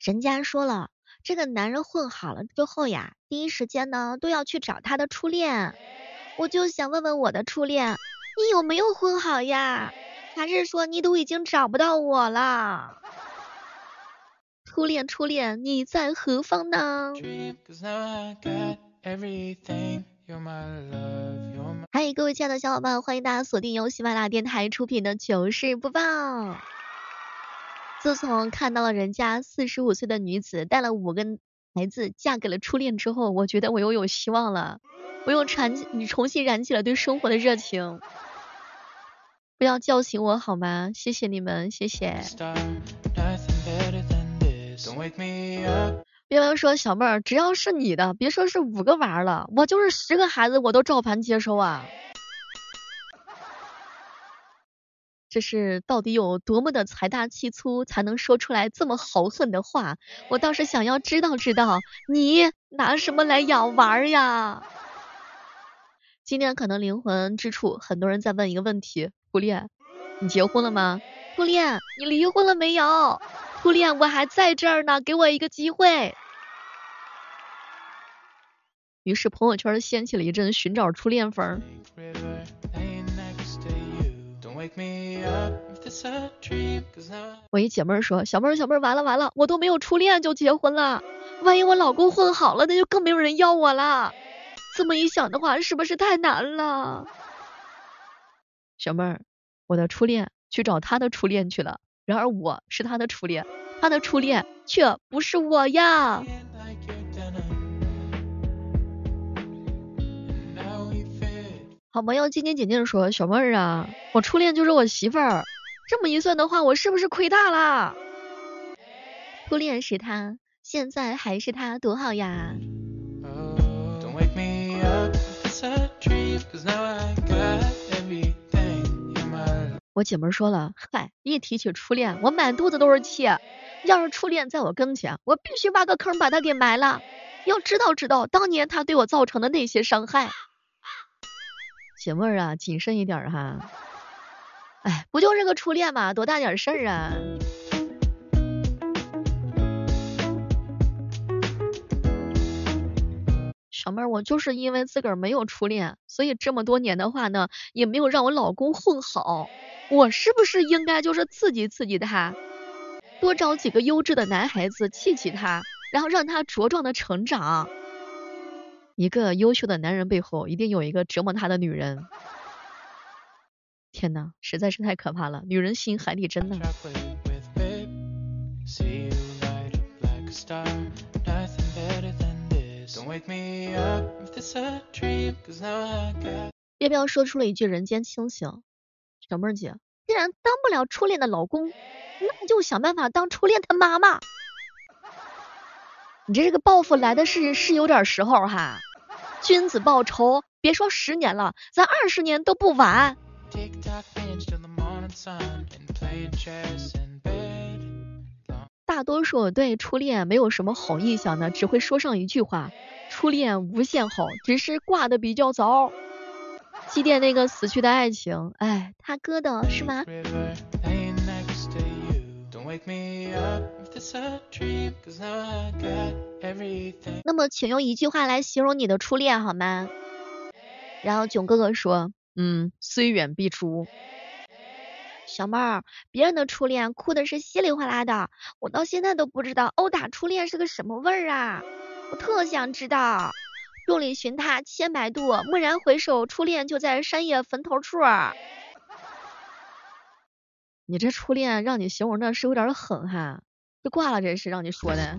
人家说了，这个男人混好了之后呀，第一时间呢都要去找他的初恋。我就想问问我的初恋，你有没有混好呀？还是说你都已经找不到我了？初恋，初恋，你在何方呢？嗨，各位亲爱的小伙伴，欢迎大家锁定由喜马拉雅电台出品的糗事播报。自从看到了人家四十五岁的女子带了五个孩子嫁给了初恋之后，我觉得我又有希望了，我又燃你重新燃起了对生活的热情。不要叫醒我好吗？谢谢你们，谢谢。别问说小妹儿，只要是你的，别说是五个娃了，我就是十个孩子我都照盘接收啊！这是到底有多么的财大气粗，才能说出来这么豪横的话？我倒是想要知道知道，你拿什么来养娃呀？今天可能灵魂之处，很多人在问一个问题：初恋，你结婚了吗？初恋，你离婚了没有？初恋，我还在这儿呢，给我一个机会。于是朋友圈掀起了一阵寻找初恋风。我一姐妹说，小妹儿小妹儿，完了完了，我都没有初恋就结婚了，万一我老公混好了，那就更没有人要我了。这么一想的话，是不是太难了？小妹儿，我的初恋去找他的初恋去了。然而我是他的初恋，他的初恋却不是我呀。好朋友静静姐姐说：“小妹儿啊，我初恋就是我媳妇儿。这么一算的话，我是不是亏大了？初恋是他，现在还是他，多好呀！”我姐们说了，嗨，一提起初恋，我满肚子都是气。要是初恋在我跟前，我必须挖个坑把他给埋了。要知道知道当年他对我造成的那些伤害。姐妹儿啊，谨慎一点哈。哎，不就是个初恋嘛，多大点事儿啊？小妹儿，我就是因为自个儿没有初恋，所以这么多年的话呢，也没有让我老公混好。我是不是应该就是刺激刺激他，多找几个优质的男孩子气气他，然后让他茁壮的成长。一个优秀的男人背后一定有一个折磨他的女人。天呐，实在是太可怕了，女人心海底针呐。要不要说出了一句人间清醒？小妹儿姐，既然当不了初恋的老公，那就想办法当初恋他妈妈。你这这个报复来的是是有点时候哈，君子报仇，别说十年了，咱二十年都不晚。大多数对初恋没有什么好印象的，只会说上一句话：初恋无限好，只是挂的比较早。祭奠那个死去的爱情，哎，他哥的是吗？那么，请用一句话来形容你的初恋好吗？然后囧哥哥说，嗯，虽远必诛。小妹儿，别人的初恋哭的是稀里哗啦的，我到现在都不知道殴打初恋是个什么味儿啊，我特想知道。众里寻他千百度，蓦然回首，初恋就在山野坟头处。你这初恋让你形容的是有点狠哈，这挂了这是让你说的。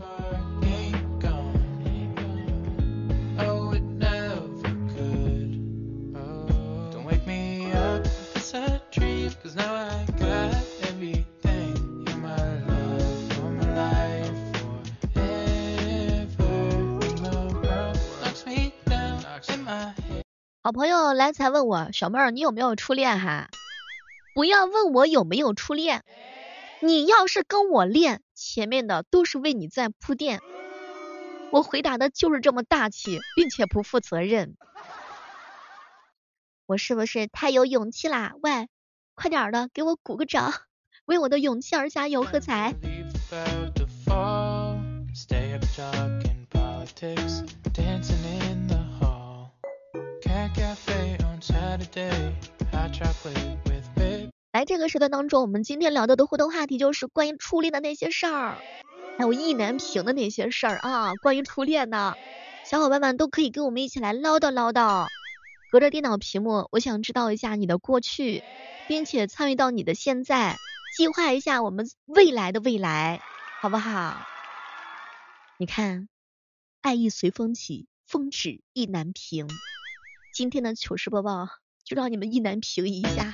好朋友来才问我，小妹儿你有没有初恋哈？不要问我有没有初恋，你要是跟我恋，前面的都是为你在铺垫。我回答的就是这么大气，并且不负责任。我是不是太有勇气啦？喂，快点的，给我鼓个掌，为我的勇气而加油喝彩。Hot chocolate with 来，这个时段当中，我们今天聊到的互动话题就是关于初恋的那些事儿，还有意难平的那些事儿啊。关于初恋呢，小伙伴们都可以跟我们一起来唠叨唠叨。隔着电脑屏幕，我想知道一下你的过去，并且参与到你的现在，计划一下我们未来的未来，好不好？你看，爱意随风起，风止意难平。今天的糗事播报就让你们意难平一下。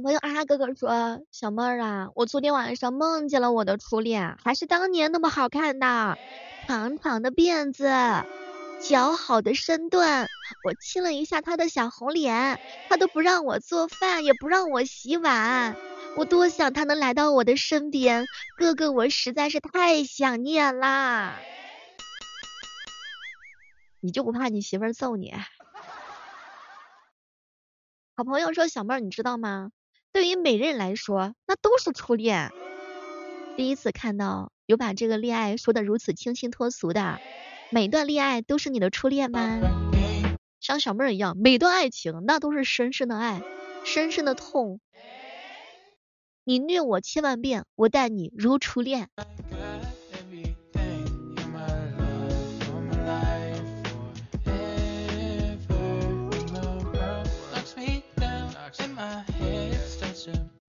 好朋友啊哥哥说，小妹儿啊，我昨天晚上梦见了我的初恋，还是当年那么好看的，长长的辫子，姣好的身段，我亲了一下他的小红脸，他都不让我做饭，也不让我洗碗，我多想他能来到我的身边，哥哥我实在是太想念啦。你就不怕你媳妇儿揍你？好朋友说，小妹儿你知道吗？对于每人来说，那都是初恋。第一次看到有把这个恋爱说的如此清新脱俗的，每段恋爱都是你的初恋吗？像小妹儿一样，每段爱情那都是深深的爱，深深的痛。你虐我千万遍，我待你如初恋。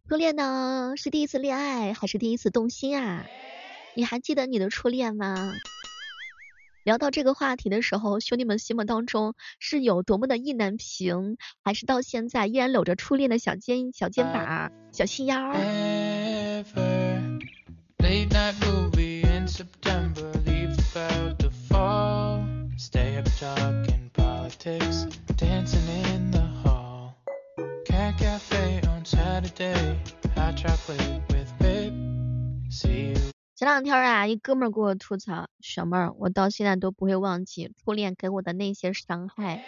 初恋呢，是第一次恋爱还是第一次动心啊？你还记得你的初恋吗？聊到这个话题的时候，兄弟们心目当中是有多么的意难平，还是到现在依然搂着初恋的小肩、小肩膀、小心腰？前两天啊，一哥们儿给我吐槽，小妹儿，我到现在都不会忘记初恋给我的那些伤害，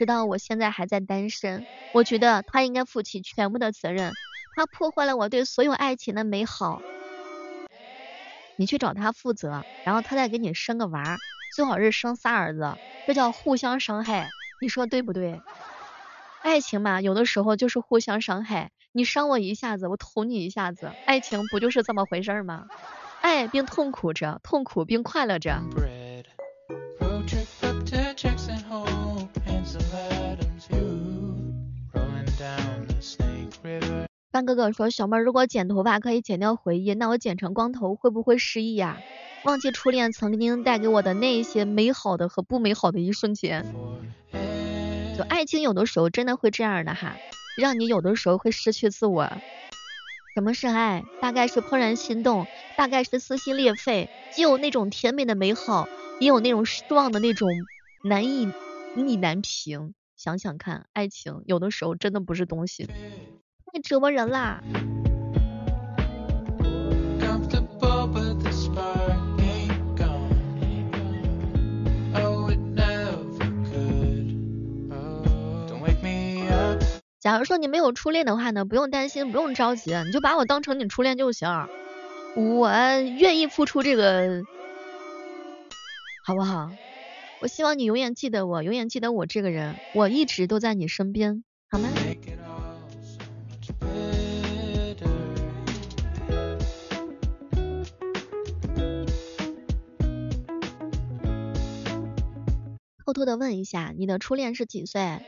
直到我现在还在单身，我觉得他应该负起全部的责任，他破坏了我对所有爱情的美好，你去找他负责，然后他再给你生个娃，最好是生仨儿子，这叫互相伤害，你说对不对？爱情嘛，有的时候就是互相伤害，你伤我一下子，我捅你一下子，爱情不就是这么回事吗？爱并痛苦着，痛苦并快乐着。范哥哥说，小妹如果剪头发可以剪掉回忆，那我剪成光头会不会失忆呀？忘记初恋曾经带给我的那些美好的和不美好的一瞬间。就爱情有的时候真的会这样的哈，让你有的时候会失去自我。什么是爱？大概是怦然心动，大概是撕心裂肺，既有那种甜美的美好，也有那种失望的那种难以意难平。想想看，爱情有的时候真的不是东西，太折磨人啦。假如说你没有初恋的话呢，不用担心，不用着急，你就把我当成你初恋就行。我愿意付出这个，好不好？我希望你永远记得我，永远记得我这个人，我一直都在你身边，好吗？偷偷的问一下，你的初恋是几岁？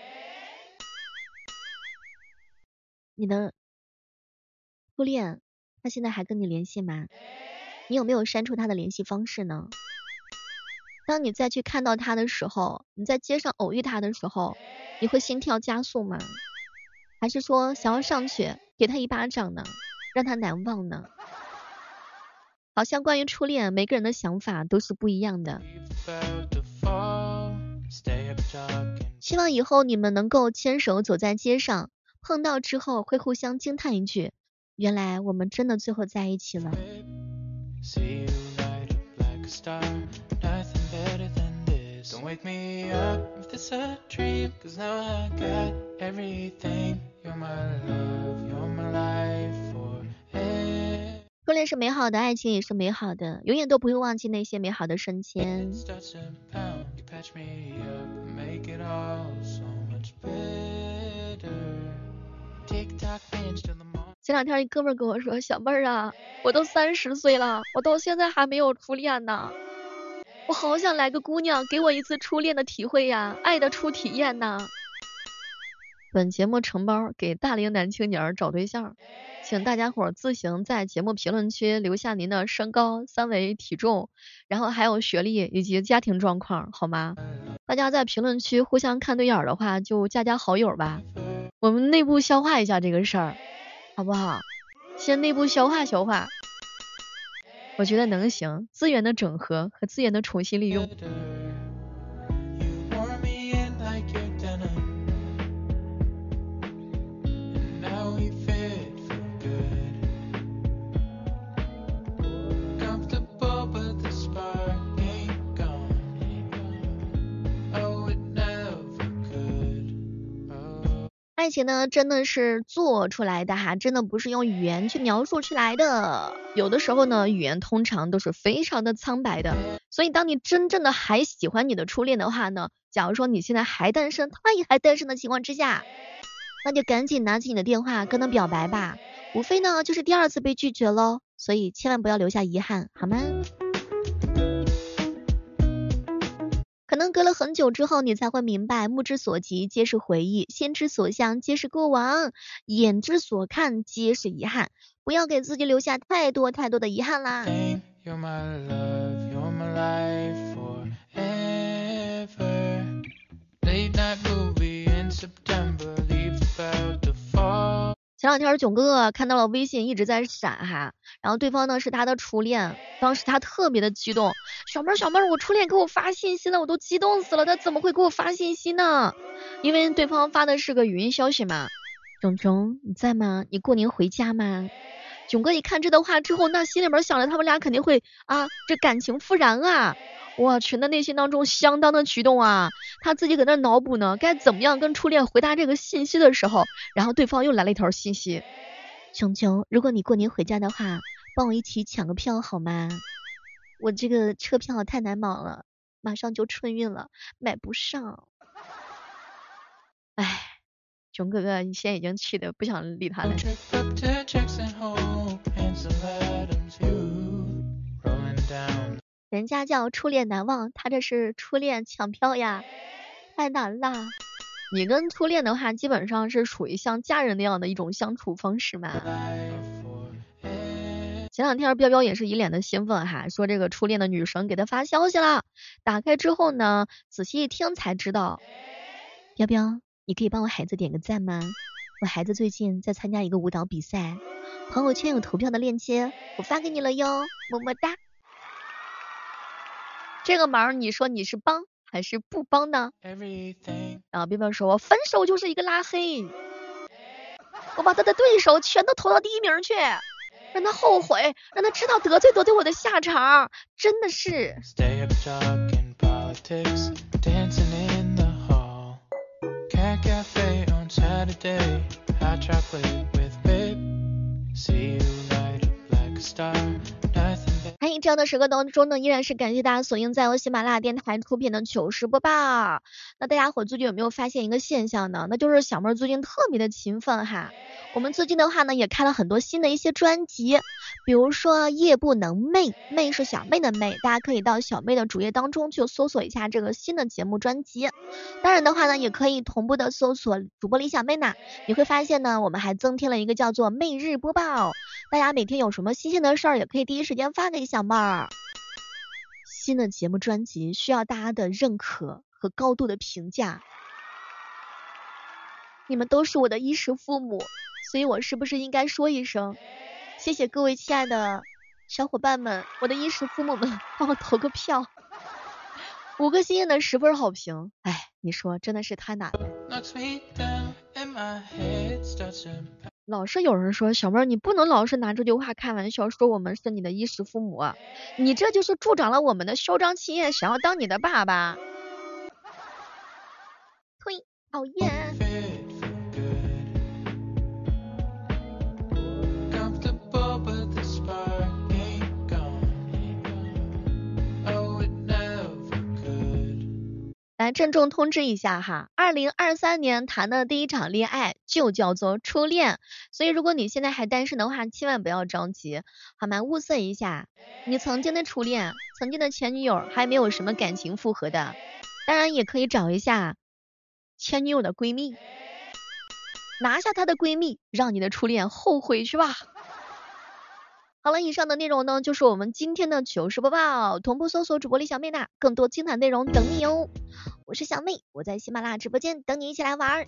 你的初恋，他现在还跟你联系吗？你有没有删除他的联系方式呢？当你再去看到他的时候，你在街上偶遇他的时候，你会心跳加速吗？还是说想要上去给他一巴掌呢，让他难忘呢？好像关于初恋，每个人的想法都是不一样的。希望以后你们能够牵手走在街上。碰到之后会互相惊叹一句，原来我们真的最后在一起了。初恋是美好的，爱情也是美好的，永远都不会忘记那些美好的瞬间。前两天一哥们跟我说，小妹儿啊，我都三十岁了，我到现在还没有初恋呢，我好想来个姑娘给我一次初恋的体会呀，爱的初体验呐。本节目承包给大龄男青年找对象，请大家伙儿自行在节目评论区留下您的身高、三围、体重，然后还有学历以及家庭状况，好吗？大家在评论区互相看对眼的话，就加加好友吧。我们内部消化一下这个事儿，好不好？先内部消化消化，我觉得能行。资源的整合和资源的重新利用。爱情呢，真的是做出来的哈，真的不是用语言去描述出来的。有的时候呢，语言通常都是非常的苍白的。所以，当你真正的还喜欢你的初恋的话呢，假如说你现在还单身，他也还单身的情况之下，那就赶紧拿起你的电话跟他表白吧。无非呢，就是第二次被拒绝喽。所以千万不要留下遗憾，好吗？可能隔了很久之后，你才会明白，目之所及皆是回忆，心之所向皆是过往，眼之所看皆是遗憾。不要给自己留下太多太多的遗憾啦。前两天囧哥哥看到了微信一直在闪哈，然后对方呢是他的初恋，当时他特别的激动，小妹儿小妹儿，我初恋给我发信息了，我都激动死了，他怎么会给我发信息呢？因为对方发的是个语音消息嘛，囧囧你在吗？你过年回家吗？囧哥一看这段话之后，那心里面想着他们俩肯定会啊，这感情复燃啊。我去，那内心当中相当的激动啊！他自己搁那脑补呢，该怎么样跟初恋回答这个信息的时候，然后对方又来了一条信息：琼琼，如果你过年回家的话，帮我一起抢个票好吗？我这个车票太难买了，马上就春运了，买不上。哎，熊哥哥，你现在已经气的不想理他了。人家叫初恋难忘，他这是初恋抢票呀，太难了。你跟初恋的话，基本上是属于像家人那样的一种相处方式嘛。前两天彪彪也是一脸的兴奋哈，说这个初恋的女神给他发消息了。打开之后呢，仔细一听才知道，彪彪，你可以帮我孩子点个赞吗？我孩子最近在参加一个舞蹈比赛，朋友圈有投票的链接，我发给你了哟，么么哒。这个忙你说你是帮还是不帮呢？然后冰冰说，我分手就是一个拉黑，我把他的对手全都投到第一名去，让他后悔，让他知道得罪得罪我的下场，真的是。这样的时刻当中呢，依然是感谢大家锁定在由喜马拉雅电台出品的糗事播报。那大家伙最近有没有发现一个现象呢？那就是小妹最近特别的勤奋哈。我们最近的话呢，也开了很多新的一些专辑，比如说夜不能寐，寐是小妹的寐，大家可以到小妹的主页当中去搜索一下这个新的节目专辑。当然的话呢，也可以同步的搜索主播李小妹呢，你会发现呢，我们还增添了一个叫做媚日播报，大家每天有什么新鲜的事儿，也可以第一时间发给小妹儿。新的节目专辑需要大家的认可和高度的评价，你们都是我的衣食父母。所以我是不是应该说一声，谢谢各位亲爱的小伙伴们，我的衣食父母们，帮我投个票，五个星星的十分好评。哎，你说真的是太难了。老是有人说小妹儿，你不能老是拿这句话开玩笑，说我们是你的衣食父母，你这就是助长了我们的嚣张气焰，想要当你的爸爸。呸，讨厌。来郑重通知一下哈，二零二三年谈的第一场恋爱就叫做初恋，所以如果你现在还单身的话，千万不要着急，好吗？物色一下你曾经的初恋，曾经的前女友还没有什么感情复合的，当然也可以找一下前女友的闺蜜，拿下她的闺蜜，让你的初恋后悔去吧。好了，以上的内容呢，就是我们今天的糗事播报。同步搜索主播李小妹娜，更多精彩内容等你哦。我是小妹，我在喜马拉雅直播间等你一起来玩。